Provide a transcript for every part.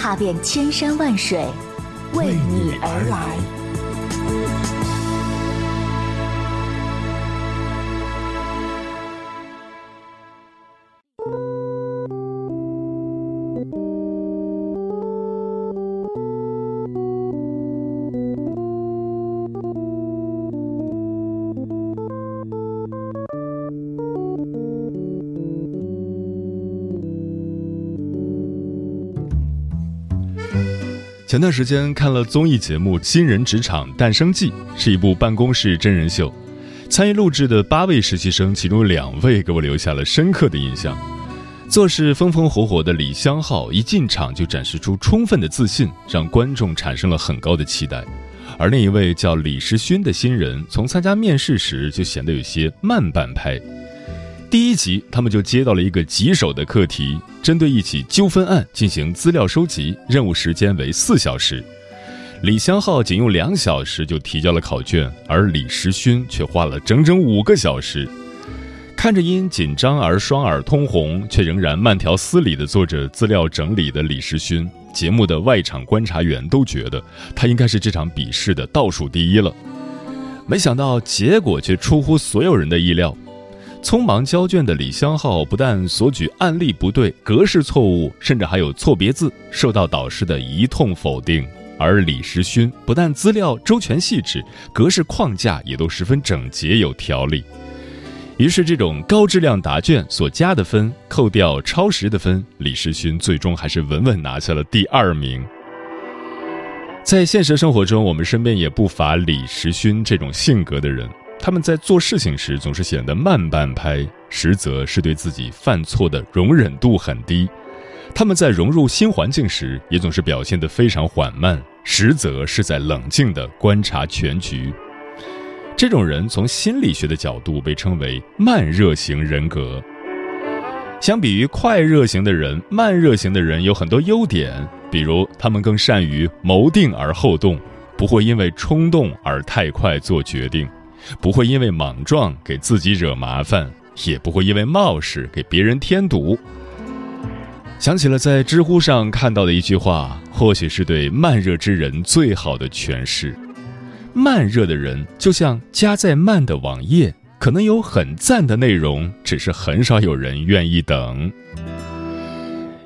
踏遍千山万水，为你而来。前段时间看了综艺节目《新人职场诞生记》，是一部办公室真人秀。参与录制的八位实习生，其中两位给我留下了深刻的印象。做事风风火火的李相浩一进场就展示出充分的自信，让观众产生了很高的期待。而另一位叫李时勋的新人，从参加面试时就显得有些慢半拍。第一集，他们就接到了一个棘手的课题，针对一起纠纷案进行资料收集，任务时间为四小时。李湘浩仅用两小时就提交了考卷，而李时勋却花了整整五个小时。看着因紧张而双耳通红，却仍然慢条斯理地做着资料整理的李时勋，节目的外场观察员都觉得他应该是这场比试的倒数第一了。没想到结果却出乎所有人的意料。匆忙交卷的李湘浩不但所举案例不对、格式错误，甚至还有错别字，受到导师的一通否定；而李时勋不但资料周全细致，格式框架也都十分整洁有条理。于是，这种高质量答卷所加的分，扣掉超时的分，李时勋最终还是稳稳拿下了第二名。在现实生活中，我们身边也不乏李时勋这种性格的人。他们在做事情时总是显得慢半拍，实则是对自己犯错的容忍度很低；他们在融入新环境时也总是表现得非常缓慢，实则是在冷静地观察全局。这种人从心理学的角度被称为慢热型人格。相比于快热型的人，慢热型的人有很多优点，比如他们更善于谋定而后动，不会因为冲动而太快做决定。不会因为莽撞给自己惹麻烦，也不会因为冒失给别人添堵。想起了在知乎上看到的一句话，或许是对慢热之人最好的诠释：慢热的人就像加载慢的网页，可能有很赞的内容，只是很少有人愿意等。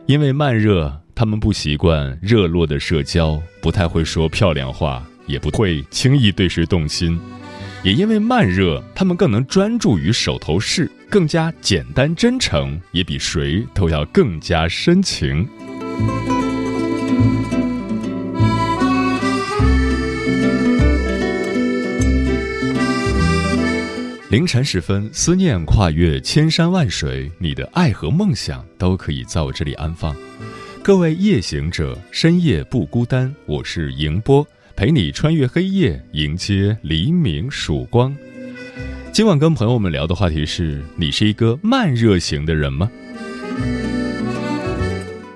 因为慢热，他们不习惯热络的社交，不太会说漂亮话，也不会轻易对谁动心。也因为慢热，他们更能专注于手头事，更加简单真诚，也比谁都要更加深情。凌晨时分，思念跨越千山万水，你的爱和梦想都可以在我这里安放。各位夜行者，深夜不孤单，我是迎波。陪你穿越黑夜，迎接黎明曙光。今晚跟朋友们聊的话题是：你是一个慢热型的人吗？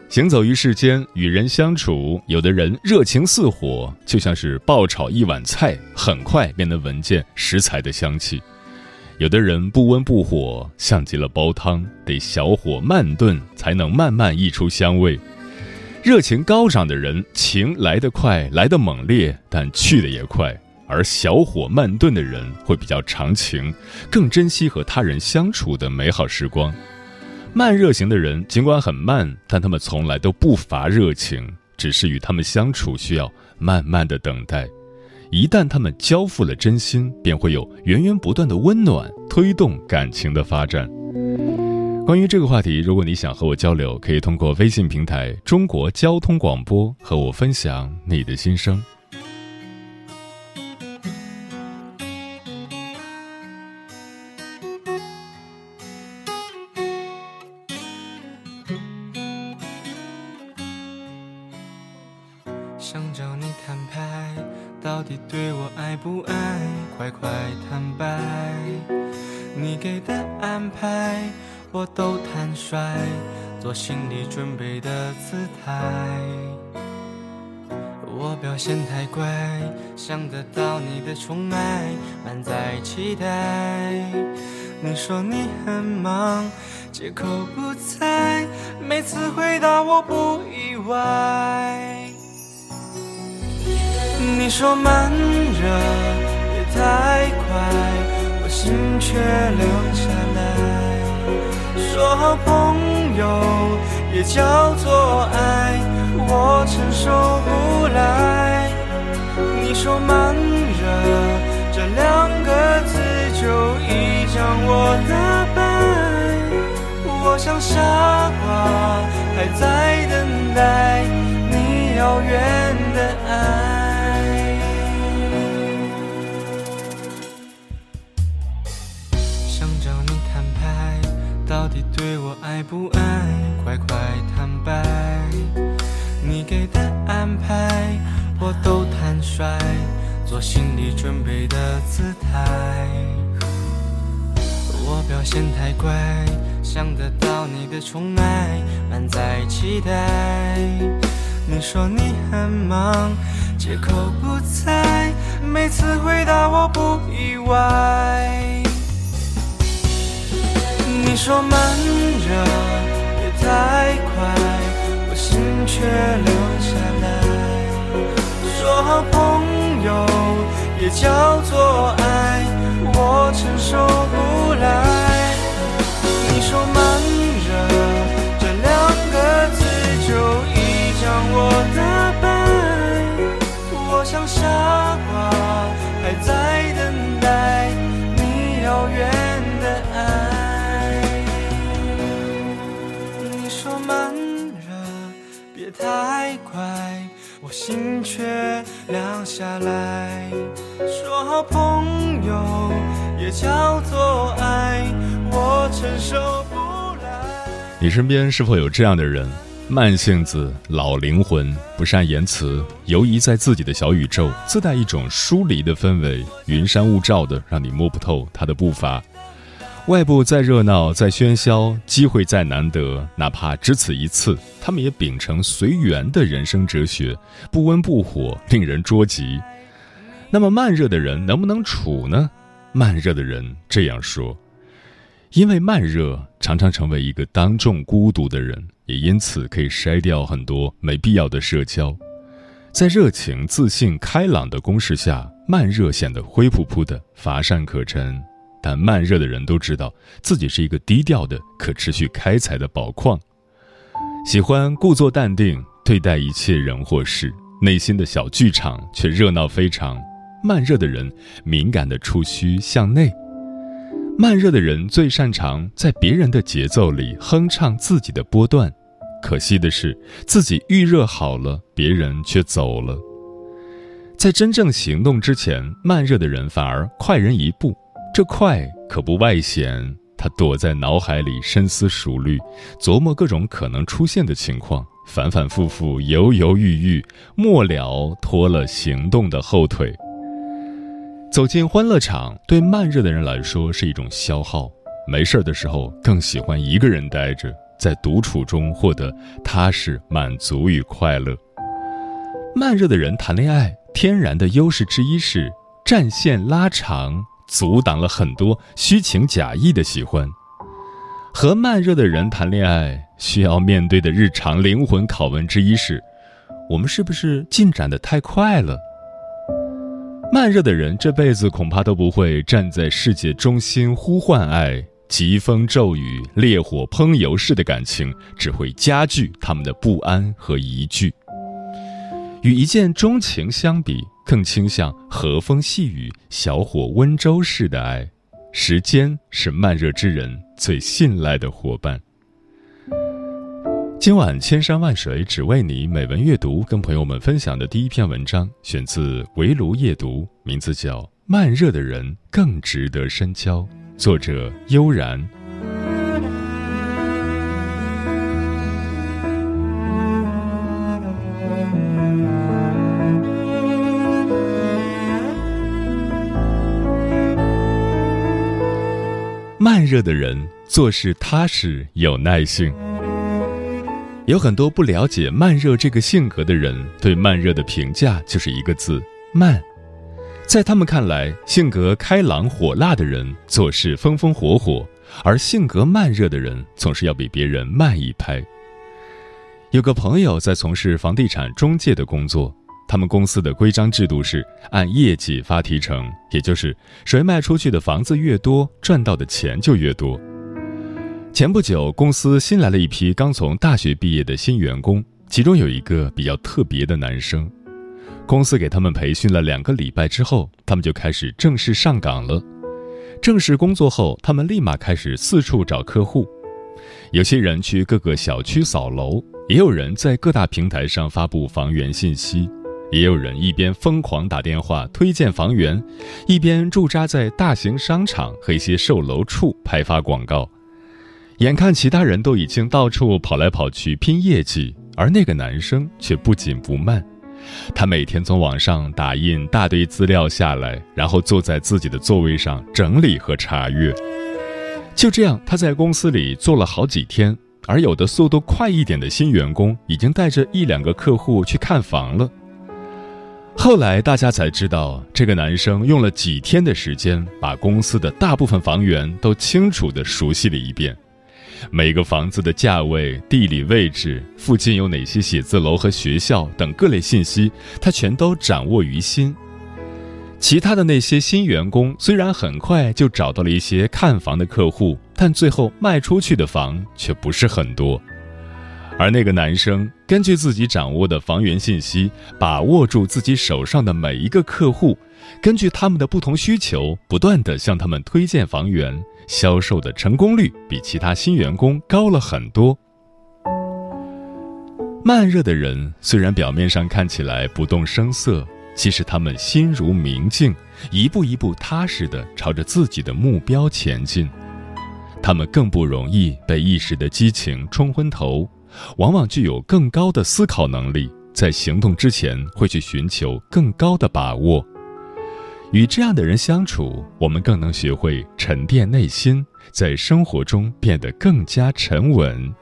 行走于世间，与人相处，有的人热情似火，就像是爆炒一碗菜，很快便能闻见食材的香气；有的人不温不火，像极了煲汤，得小火慢炖，才能慢慢溢出香味。热情高涨的人，情来得快，来得猛烈，但去的也快；而小火慢炖的人会比较长情，更珍惜和他人相处的美好时光。慢热型的人尽管很慢，但他们从来都不乏热情，只是与他们相处需要慢慢的等待。一旦他们交付了真心，便会有源源不断的温暖，推动感情的发展。关于这个话题，如果你想和我交流，可以通过微信平台“中国交通广播”和我分享你的心声。想找你摊牌，到底对我爱不爱？快快坦白，你给的安排我都坦率，做心理准备的姿态。我表现太乖，想得到你的宠爱，满载期待。你说你很忙，借口不在，每次回答我不意外。你说慢热别太快，我心却凉下。做好朋友也叫做爱，我承受不来。你说慢热这两个字就已将我打败，我像傻瓜还在等待你遥远的爱。对我爱不爱？快快坦白，你给的安排我都坦率，做心理准备的姿态。我表现太乖，想得到你的宠爱，满载期待。你说你很忙，借口不在，每次回答我不意外。说慢热别太快，我心却留下来。说好朋友也叫做爱，我承受不来。你说慢太快，我心却凉下来。说好朋友也叫做爱，我承受不来。你身边是否有这样的人？慢性子、老灵魂，不善言辞，游移在自己的小宇宙，自带一种疏离的氛围，云山雾罩的，让你摸不透他的步伐。外部再热闹、再喧嚣，机会再难得，哪怕只此一次，他们也秉承随缘的人生哲学，不温不火，令人捉急。那么慢热的人能不能处呢？慢热的人这样说：因为慢热常常成为一个当众孤独的人，也因此可以筛掉很多没必要的社交。在热情、自信、开朗的攻势下，慢热显得灰扑扑的，乏善可陈。但慢热的人都知道自己是一个低调的、可持续开采的宝矿，喜欢故作淡定对待一切人或事，内心的小剧场却热闹非常。慢热的人敏感的触须向内，慢热的人最擅长在别人的节奏里哼唱自己的波段。可惜的是，自己预热好了，别人却走了。在真正行动之前，慢热的人反而快人一步。这快可不外显，他躲在脑海里深思熟虑，琢磨各种可能出现的情况，反反复复，犹犹豫豫，末了拖了行动的后腿。走进欢乐场，对慢热的人来说是一种消耗。没事的时候，更喜欢一个人待着，在独处中获得踏实、满足与快乐。慢热的人谈恋爱，天然的优势之一是战线拉长。阻挡了很多虚情假意的喜欢。和慢热的人谈恋爱，需要面对的日常灵魂拷问之一是：我们是不是进展的太快了？慢热的人这辈子恐怕都不会站在世界中心呼唤爱，疾风骤雨、烈火烹油式的感情，只会加剧他们的不安和疑惧。与一见钟情相比。更倾向和风细雨、小火温州式的爱，时间是慢热之人最信赖的伙伴。今晚千山万水只为你，美文阅读跟朋友们分享的第一篇文章，选自围炉夜读，名字叫《慢热的人更值得深交》，作者悠然。热的人做事踏实有耐性。有很多不了解慢热这个性格的人，对慢热的评价就是一个字：慢。在他们看来，性格开朗火辣的人做事风风火火，而性格慢热的人总是要比别人慢一拍。有个朋友在从事房地产中介的工作，他们公司的规章制度是按业绩发提成，也就是谁卖出去的房子越多，赚到的钱就越多。前不久，公司新来了一批刚从大学毕业的新员工，其中有一个比较特别的男生。公司给他们培训了两个礼拜之后，他们就开始正式上岗了。正式工作后，他们立马开始四处找客户。有些人去各个小区扫楼，也有人在各大平台上发布房源信息，也有人一边疯狂打电话推荐房源，一边驻扎在大型商场和一些售楼处拍发广告。眼看其他人都已经到处跑来跑去拼业绩，而那个男生却不紧不慢。他每天从网上打印大堆资料下来，然后坐在自己的座位上整理和查阅。就这样，他在公司里做了好几天。而有的速度快一点的新员工，已经带着一两个客户去看房了。后来大家才知道，这个男生用了几天的时间，把公司的大部分房源都清楚地熟悉了一遍。每个房子的价位、地理位置、附近有哪些写字楼和学校等各类信息，他全都掌握于心。其他的那些新员工虽然很快就找到了一些看房的客户，但最后卖出去的房却不是很多。而那个男生根据自己掌握的房源信息，把握住自己手上的每一个客户，根据他们的不同需求，不断的向他们推荐房源。销售的成功率比其他新员工高了很多。慢热的人虽然表面上看起来不动声色，其实他们心如明镜，一步一步踏实的朝着自己的目标前进。他们更不容易被一时的激情冲昏头，往往具有更高的思考能力，在行动之前会去寻求更高的把握。与这样的人相处，我们更能学会沉淀内心，在生活中变得更加沉稳。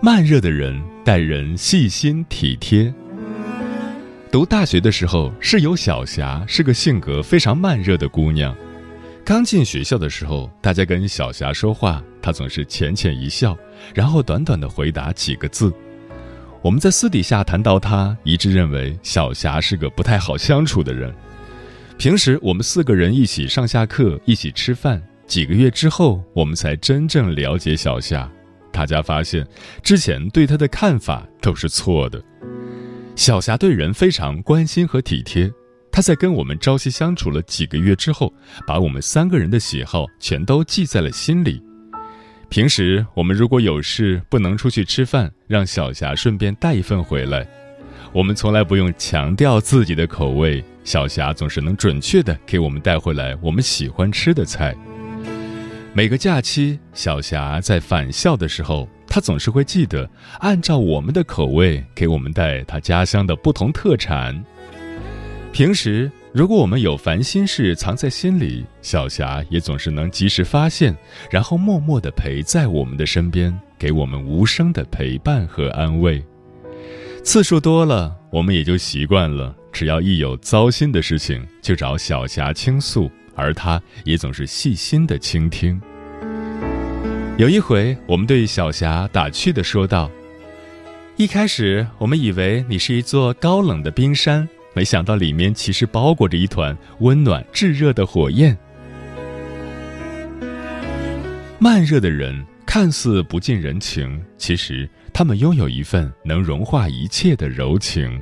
慢热的人待人细心体贴。读大学的时候，室友小霞是个性格非常慢热的姑娘。刚进学校的时候，大家跟小霞说话，她总是浅浅一笑，然后短短的回答几个字。我们在私底下谈到她，一致认为小霞是个不太好相处的人。平时我们四个人一起上下课，一起吃饭。几个月之后，我们才真正了解小霞。大家发现，之前对她的看法都是错的。小霞对人非常关心和体贴。她在跟我们朝夕相处了几个月之后，把我们三个人的喜好全都记在了心里。平时我们如果有事不能出去吃饭，让小霞顺便带一份回来。我们从来不用强调自己的口味，小霞总是能准确的给我们带回来我们喜欢吃的菜。每个假期，小霞在返校的时候，她总是会记得按照我们的口味给我们带她家乡的不同特产。平时，如果我们有烦心事藏在心里，小霞也总是能及时发现，然后默默地陪在我们的身边，给我们无声的陪伴和安慰。次数多了，我们也就习惯了，只要一有糟心的事情，就找小霞倾诉，而他也总是细心的倾听。有一回，我们对小霞打趣地说道：“一开始，我们以为你是一座高冷的冰山。”没想到里面其实包裹着一团温暖炙热的火焰。慢热的人看似不近人情，其实他们拥有一份能融化一切的柔情。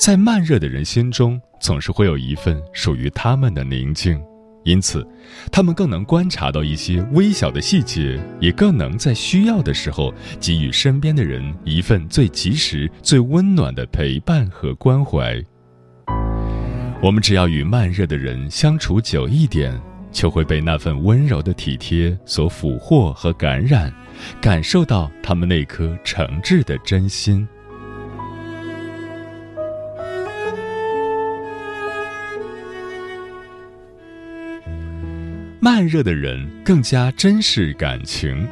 在慢热的人心中，总是会有一份属于他们的宁静，因此，他们更能观察到一些微小的细节，也更能在需要的时候给予身边的人一份最及时、最温暖的陪伴和关怀。我们只要与慢热的人相处久一点，就会被那份温柔的体贴所俘获和感染，感受到他们那颗诚挚的真心。慢热的人更加珍视感情。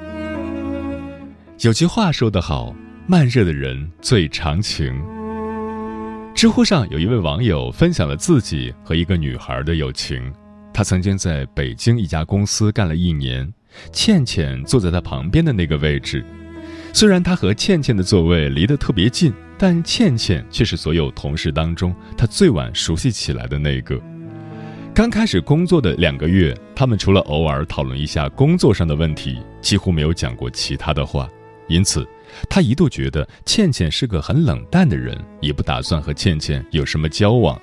有句话说得好，慢热的人最长情。知乎上有一位网友分享了自己和一个女孩的友情。他曾经在北京一家公司干了一年，倩倩坐在他旁边的那个位置。虽然他和倩倩的座位离得特别近，但倩倩却是所有同事当中他最晚熟悉起来的那个。刚开始工作的两个月，他们除了偶尔讨论一下工作上的问题，几乎没有讲过其他的话。因此，他一度觉得倩倩是个很冷淡的人，也不打算和倩倩有什么交往。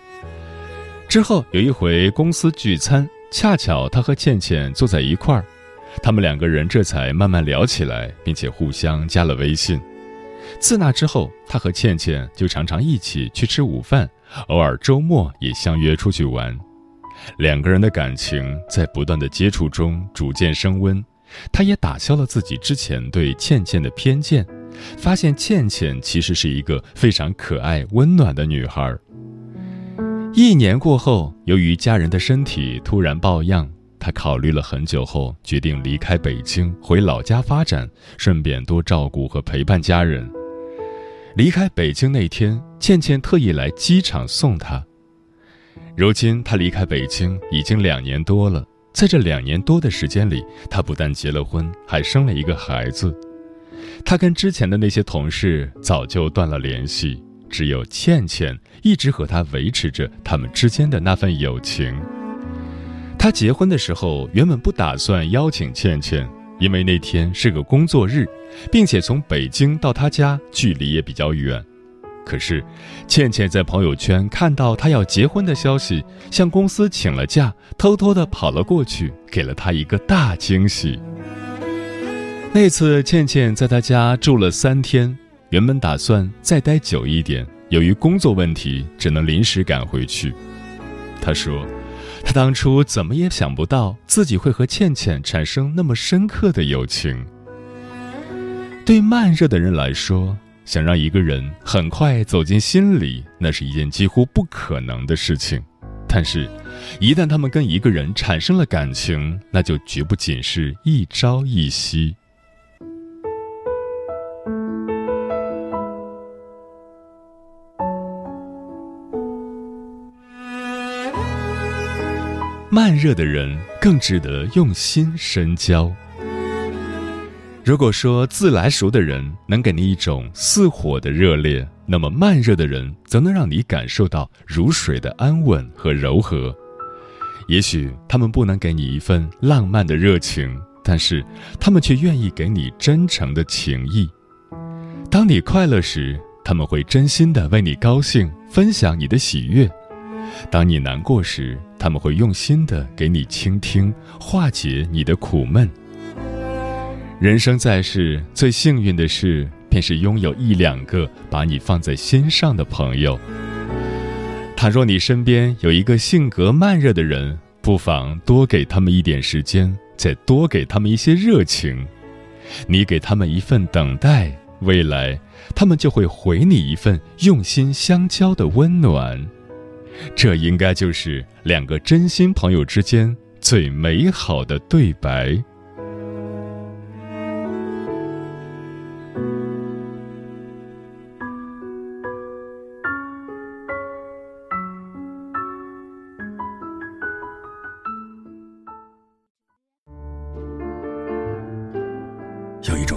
之后有一回公司聚餐，恰巧他和倩倩坐在一块儿，他们两个人这才慢慢聊起来，并且互相加了微信。自那之后，他和倩倩就常常一起去吃午饭，偶尔周末也相约出去玩。两个人的感情在不断的接触中逐渐升温。他也打消了自己之前对倩倩的偏见，发现倩倩其实是一个非常可爱、温暖的女孩。一年过后，由于家人的身体突然抱恙，他考虑了很久后，决定离开北京，回老家发展，顺便多照顾和陪伴家人。离开北京那天，倩倩特意来机场送他。如今他离开北京已经两年多了。在这两年多的时间里，他不但结了婚，还生了一个孩子。他跟之前的那些同事早就断了联系，只有倩倩一直和他维持着他们之间的那份友情。他结婚的时候原本不打算邀请倩倩，因为那天是个工作日，并且从北京到他家距离也比较远。可是，倩倩在朋友圈看到他要结婚的消息，向公司请了假，偷偷的跑了过去，给了他一个大惊喜。那次，倩倩在他家住了三天，原本打算再待久一点，由于工作问题，只能临时赶回去。他说，他当初怎么也想不到自己会和倩倩产生那么深刻的友情。对慢热的人来说。想让一个人很快走进心里，那是一件几乎不可能的事情。但是，一旦他们跟一个人产生了感情，那就绝不仅是一朝一夕。慢热的人更值得用心深交。如果说自来熟的人能给你一种似火的热烈，那么慢热的人则能让你感受到如水的安稳和柔和。也许他们不能给你一份浪漫的热情，但是他们却愿意给你真诚的情谊。当你快乐时，他们会真心的为你高兴，分享你的喜悦；当你难过时，他们会用心的给你倾听，化解你的苦闷。人生在世，最幸运的事便是拥有一两个把你放在心上的朋友。倘若你身边有一个性格慢热的人，不妨多给他们一点时间，再多给他们一些热情。你给他们一份等待，未来他们就会回你一份用心相交的温暖。这应该就是两个真心朋友之间最美好的对白。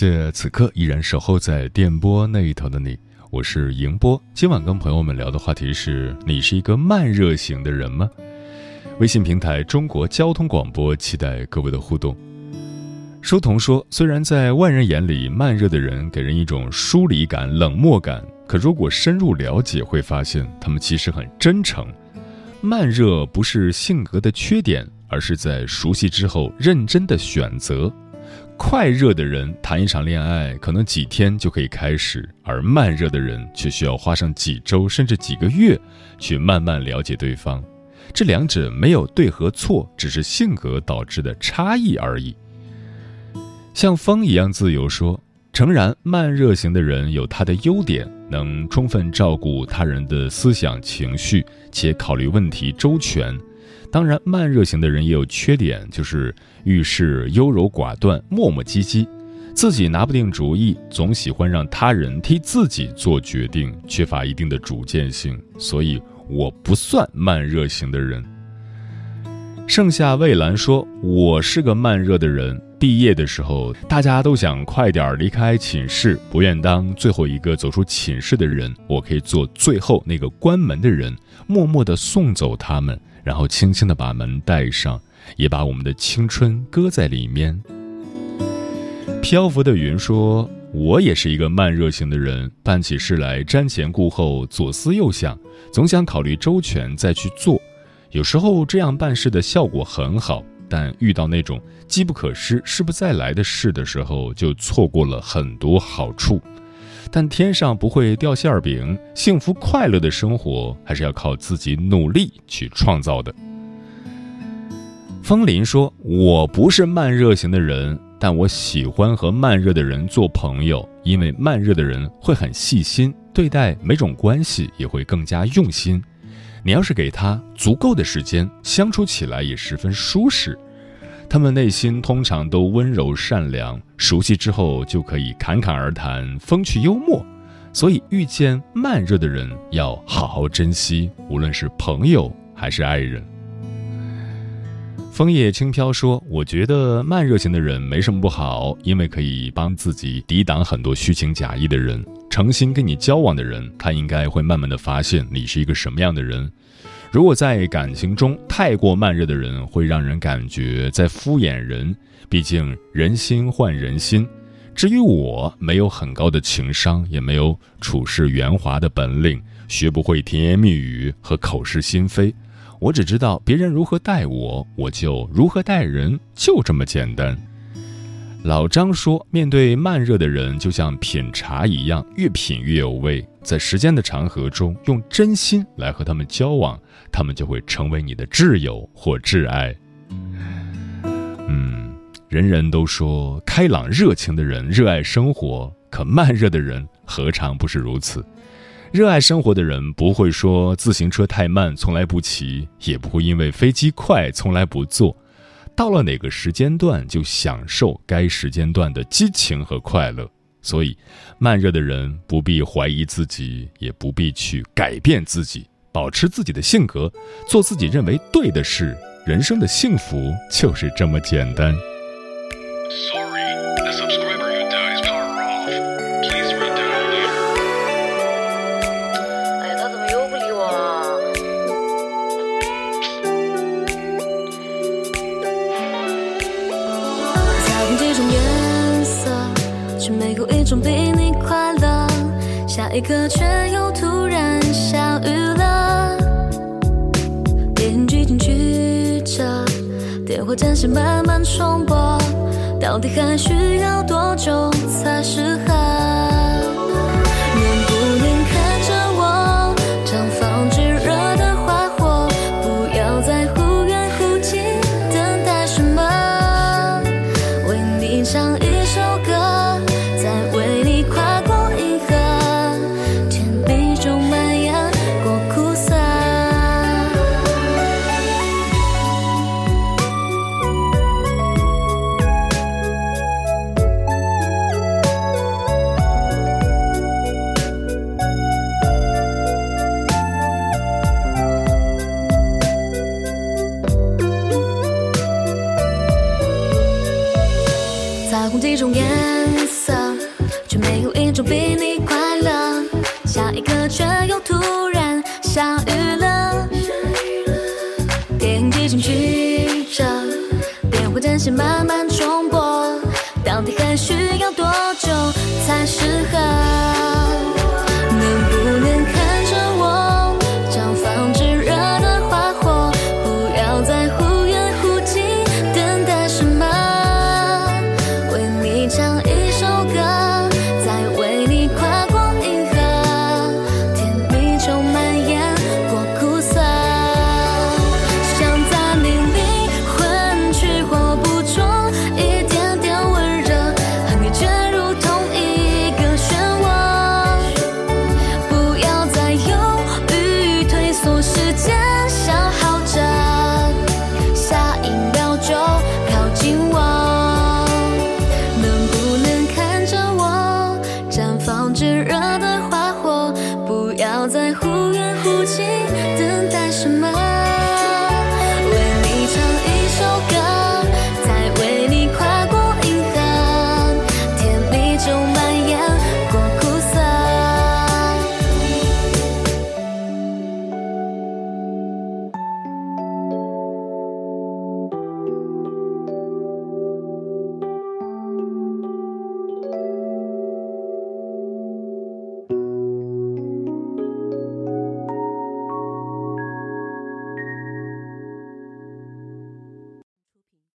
谢此刻依然守候在电波那一头的你，我是迎波。今晚跟朋友们聊的话题是：你是一个慢热型的人吗？微信平台中国交通广播，期待各位的互动。书童说，虽然在外人眼里慢热的人给人一种疏离感、冷漠感，可如果深入了解，会发现他们其实很真诚。慢热不是性格的缺点，而是在熟悉之后认真的选择。快热的人谈一场恋爱可能几天就可以开始，而慢热的人却需要花上几周甚至几个月去慢慢了解对方。这两者没有对和错，只是性格导致的差异而已。像风一样自由说。诚然，慢热型的人有他的优点，能充分照顾他人的思想情绪，且考虑问题周全。当然，慢热型的人也有缺点，就是遇事优柔寡断、磨磨唧唧，自己拿不定主意，总喜欢让他人替自己做决定，缺乏一定的主见性。所以，我不算慢热型的人。盛夏蔚蓝说：“我是个慢热的人。”毕业的时候，大家都想快点离开寝室，不愿当最后一个走出寝室的人。我可以做最后那个关门的人，默默地送走他们，然后轻轻地把门带上，也把我们的青春搁在里面。漂浮的云说：“我也是一个慢热型的人，办起事来瞻前顾后，左思右想，总想考虑周全再去做。有时候这样办事的效果很好。”但遇到那种机不可失、失不再来的事的时候，就错过了很多好处。但天上不会掉馅儿饼，幸福快乐的生活还是要靠自己努力去创造的。风林说：“我不是慢热型的人，但我喜欢和慢热的人做朋友，因为慢热的人会很细心，对待每种关系也会更加用心。”你要是给他足够的时间，相处起来也十分舒适。他们内心通常都温柔善良，熟悉之后就可以侃侃而谈，风趣幽默。所以遇见慢热的人要好好珍惜，无论是朋友还是爱人。枫叶轻飘说：“我觉得慢热型的人没什么不好，因为可以帮自己抵挡很多虚情假意的人。诚心跟你交往的人，他应该会慢慢的发现你是一个什么样的人。如果在感情中太过慢热的人，会让人感觉在敷衍人。毕竟人心换人心。至于我，没有很高的情商，也没有处事圆滑的本领，学不会甜言蜜语和口是心非。”我只知道别人如何待我，我就如何待人，就这么简单。老张说，面对慢热的人，就像品茶一样，越品越有味。在时间的长河中，用真心来和他们交往，他们就会成为你的挚友或挚爱。嗯，人人都说开朗热情的人热爱生活，可慢热的人何尝不是如此？热爱生活的人不会说自行车太慢，从来不骑；也不会因为飞机快，从来不坐。到了哪个时间段，就享受该时间段的激情和快乐。所以，慢热的人不必怀疑自己，也不必去改变自己，保持自己的性格，做自己认为对的事。人生的幸福就是这么简单。下一刻却又突然下雨了。电机进曲折，电话暂时慢慢重播，到底还需要多久才适合？是妈妈